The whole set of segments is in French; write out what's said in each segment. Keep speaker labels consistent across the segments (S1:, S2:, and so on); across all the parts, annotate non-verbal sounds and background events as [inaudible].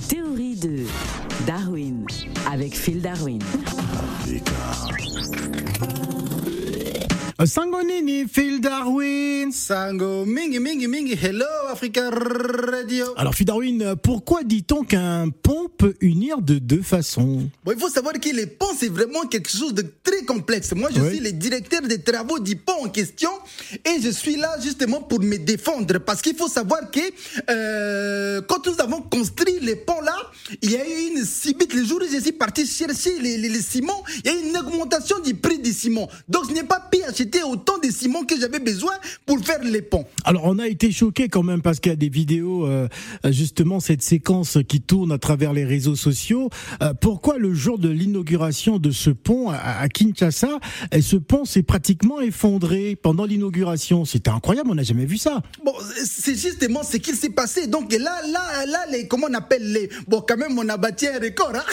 S1: Les théories de Darwin avec Phil Darwin.
S2: Sangonini, Phil Darwin.
S3: Sango, mingi, mingi, mingi, hello Africa Radio.
S2: Alors Phil Darwin, pourquoi dit-on qu'un pont peut unir de deux façons?
S3: Bon, il faut savoir que les ponts, c'est vraiment quelque chose de très complexe. Moi, je
S2: Oui.
S3: suis le directeur des travaux du pont en question et je suis là justement pour me défendre parce qu'il faut savoir que euh, quand nous avons construit les ponts là, il y a eu une subite, le jour où je suis parti chercher les, les, les ciments, il y a eu une augmentation du prix des ciments. Donc, je n'ai pas acheter autant de ciments que j'avais besoin pour faire les ponts.
S2: Alors on a été choqué quand même parce qu'il y a des vidéos, euh, justement cette séquence qui tourne à travers les réseaux sociaux. Euh, pourquoi le jour de l'inauguration de ce pont à, à Kinshasa, et ce pont s'est pratiquement effondré pendant l'inauguration? C'était incroyable, on n'a jamais vu ça.
S3: Bon, c'est justement ce qui s'est passé. Donc là, là, là, les, comment on appelle les. Bon, quand même, on a bâti un record. Hein?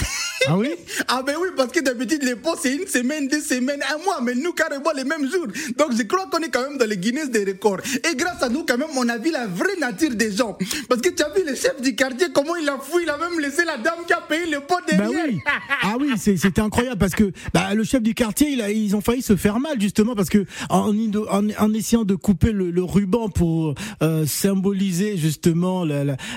S2: Ah oui? [laughs]
S3: Ah ben oui, parce que d'habitude, les ponts, c'est une semaine, deux semaines, un mois. Mais nous, carrément, les mêmes jours. Donc je crois qu'on est quand même dans les Guinness des records. Et grâce à nous, quand même, on a vu la vraie nature des gens. Parce que tu as vu le chef du quartier, comment il a fouillé. Il a même laissé la dame qui a payé le pot
S2: Bah
S3: derrière.
S2: oui. [laughs] Ah oui, c'était incroyable parce que bah, le chef du quartier, il a, ils ont failli se faire mal justement parce que en, en, en essayant de couper le, le ruban pour euh, symboliser justement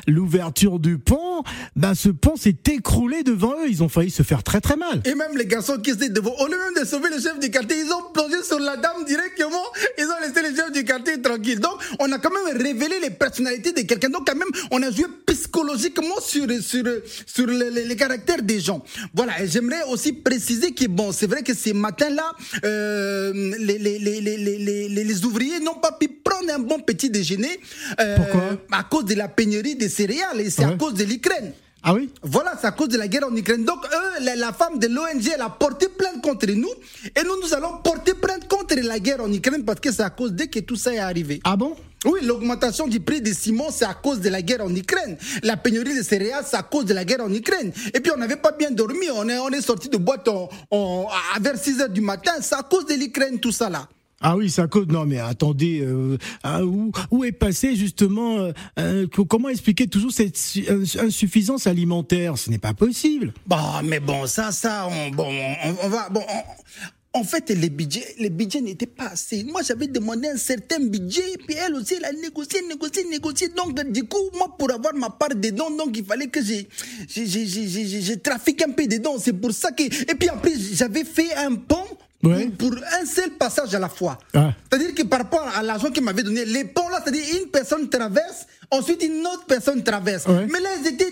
S2: l'ouverture du pont, bah, ce pont s'est écroulé devant eux. Ils ont failli se faire très très mal.
S3: Et même les garçons qui étaient devant, au lieu même de sauver le chef du quartier, ils ont plongé sur la dame directement, ils ont laissé le chef du quartier tranquille. Donc, on a quand même révélé les personnalités de quelqu'un. Donc, quand même, on a joué psychologiquement sur, sur, sur les, les- les caractères des gens. Voilà, et j'aimerais aussi préciser que, bon, c'est vrai que ces matins-là, euh, les, les, les, les, les, les- les- les ouvriers n'ont pas pu prendre un bon petit déjeuner euh,
S2: Pourquoi?
S3: à cause de la pénurie des céréales et c'est à
S2: Ouais.
S3: cause de l'Ukraine.
S2: Ah oui?
S3: Voilà, c'est à cause de la guerre en Ukraine. Donc, eux, la, la femme de l'ONG, elle a porté plainte contre nous. Et nous, nous allons porter plainte contre la guerre en Ukraine parce que c'est à cause de que tout ça est arrivé.
S2: Ah bon?
S3: Oui, l'augmentation du prix des ciments, c'est à cause de la guerre en Ukraine. La pénurie de céréales, c'est à cause de la guerre en Ukraine. Et puis, on n'avait pas bien dormi. On est, on est sorti de boîte en, en- à vers 6 heures du matin. C'est à cause de l'Ukraine, tout ça là.
S2: Ah oui, ça cause. Non, mais attendez, euh, ah, où, où est passé justement euh, euh, Comment expliquer toujours cette su- ins- insuffisance alimentaire? Ce n'est pas possible.
S3: Bon, mais bon, ça, ça, on, bon, on, on va, bon, on- en fait, les budgets, les budgets n'étaient pas assez. Moi, j'avais demandé un certain budget, puis elle aussi, elle a négocié, négocié, négocié. Donc, du coup, moi, pour avoir ma part dedans, donc, il fallait que j'ai, j'ai, trafiqué un peu dedans. C'est pour ça que, et puis après, j'avais fait un pont.
S2: Ouais.
S3: Pour, pour un seul passage à la fois.
S2: Ah.
S3: C'est-à-dire que par rapport à l'argent qu'il m'avait donné, les ponts là, c'est-à-dire une personne traverse, ensuite une autre personne traverse.
S2: Ouais.
S3: Mais là, ils étaient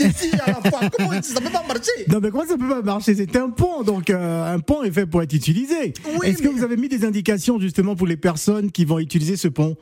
S3: 10 dessus à la fois. Comment ça? Peut pas marcher
S2: Non, mais comment ça peut pas marcher? C'est un pont, donc euh, un pont est fait pour être utilisé.
S3: Oui,
S2: Est-ce que vous avez mis des indications justement pour les personnes qui vont utiliser ce pont?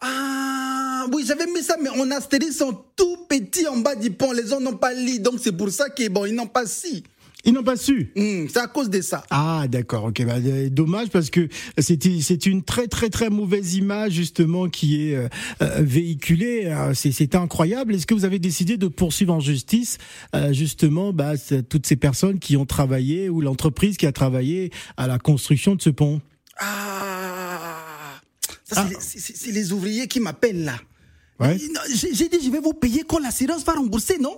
S3: Ah, oui, j'avais mis ça, mais en astérisque, sont tout petits en bas du pont. Les gens n'ont pas lu, donc c'est pour ça qu'ils bon, ils n'ont pas si.
S2: Ils n'ont pas su.
S3: Hmm, c'est à cause de ça.
S2: Ah d'accord, ok, bah, euh, dommage parce que c'est c'est une très très très mauvaise image justement qui est euh, euh, véhiculée. C'est c'est incroyable. Est-ce que vous avez décidé de poursuivre en justice euh, justement bah, toutes ces personnes qui ont travaillé ou l'entreprise qui a travaillé à la construction de ce pont?
S3: Ah, ça, c'est les- ouvriers qui m'appellent là.
S2: Ouais.
S3: J'ai j'ai dit, je vais vous payer quand l'assurance va rembourser, non?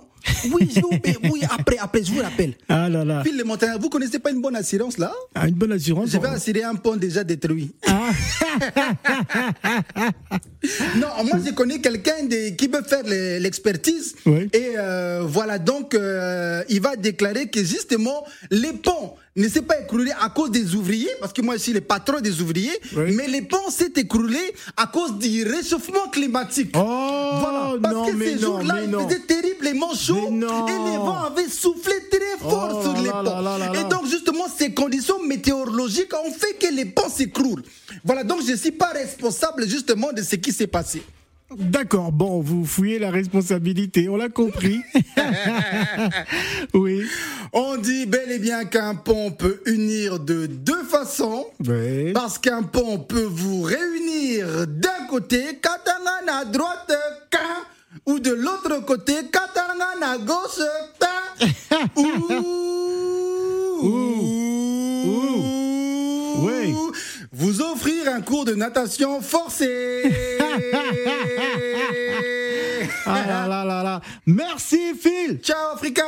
S3: Oui, je vais vous payer. Oui, après, je vous rappelle.
S2: Ah là là,
S3: Phil le Montagnard, vous connaissez pas une bonne assurance là?
S2: Ah, une bonne assurance.
S3: Je vais assurer un pont déjà détruit.
S2: Ah. [laughs]
S3: Non, moi je connais quelqu'un qui veut faire le- l'expertise.
S2: Oui.
S3: Et euh, voilà, donc euh, il va déclarer que justement les ponts ne s'est pas écroulé à cause des ouvriers, parce que moi je suis le patron des ouvriers,
S2: Oui.
S3: mais les ponts s'est écroulé à cause du réchauffement climatique.
S2: Oh
S3: Voilà, parce
S2: non
S3: que ces jours-là, il faisait terriblement
S2: Mais non.
S3: et les vents avaient soufflé très fort
S2: Oh
S3: sur les ponts. Et donc justement, ces conditions météorologiques ont fait que les ponts s'écroulent. Voilà, donc je ne suis pas responsable justement de ce qui s'est passé.
S2: D'accord, bon, vous fouillez la responsabilité, on l'a compris. [laughs] oui.
S3: On dit bel et bien qu'un pont peut unir de deux façons. Parce qu'un pont peut vous réunir d'un côté, Katangana à droite, Ka, ou de l'autre côté, [laughs] Vous offrir un cours de natation forcé. [laughs]
S2: Ah là là là là. Merci Phil.
S3: Ciao Africa.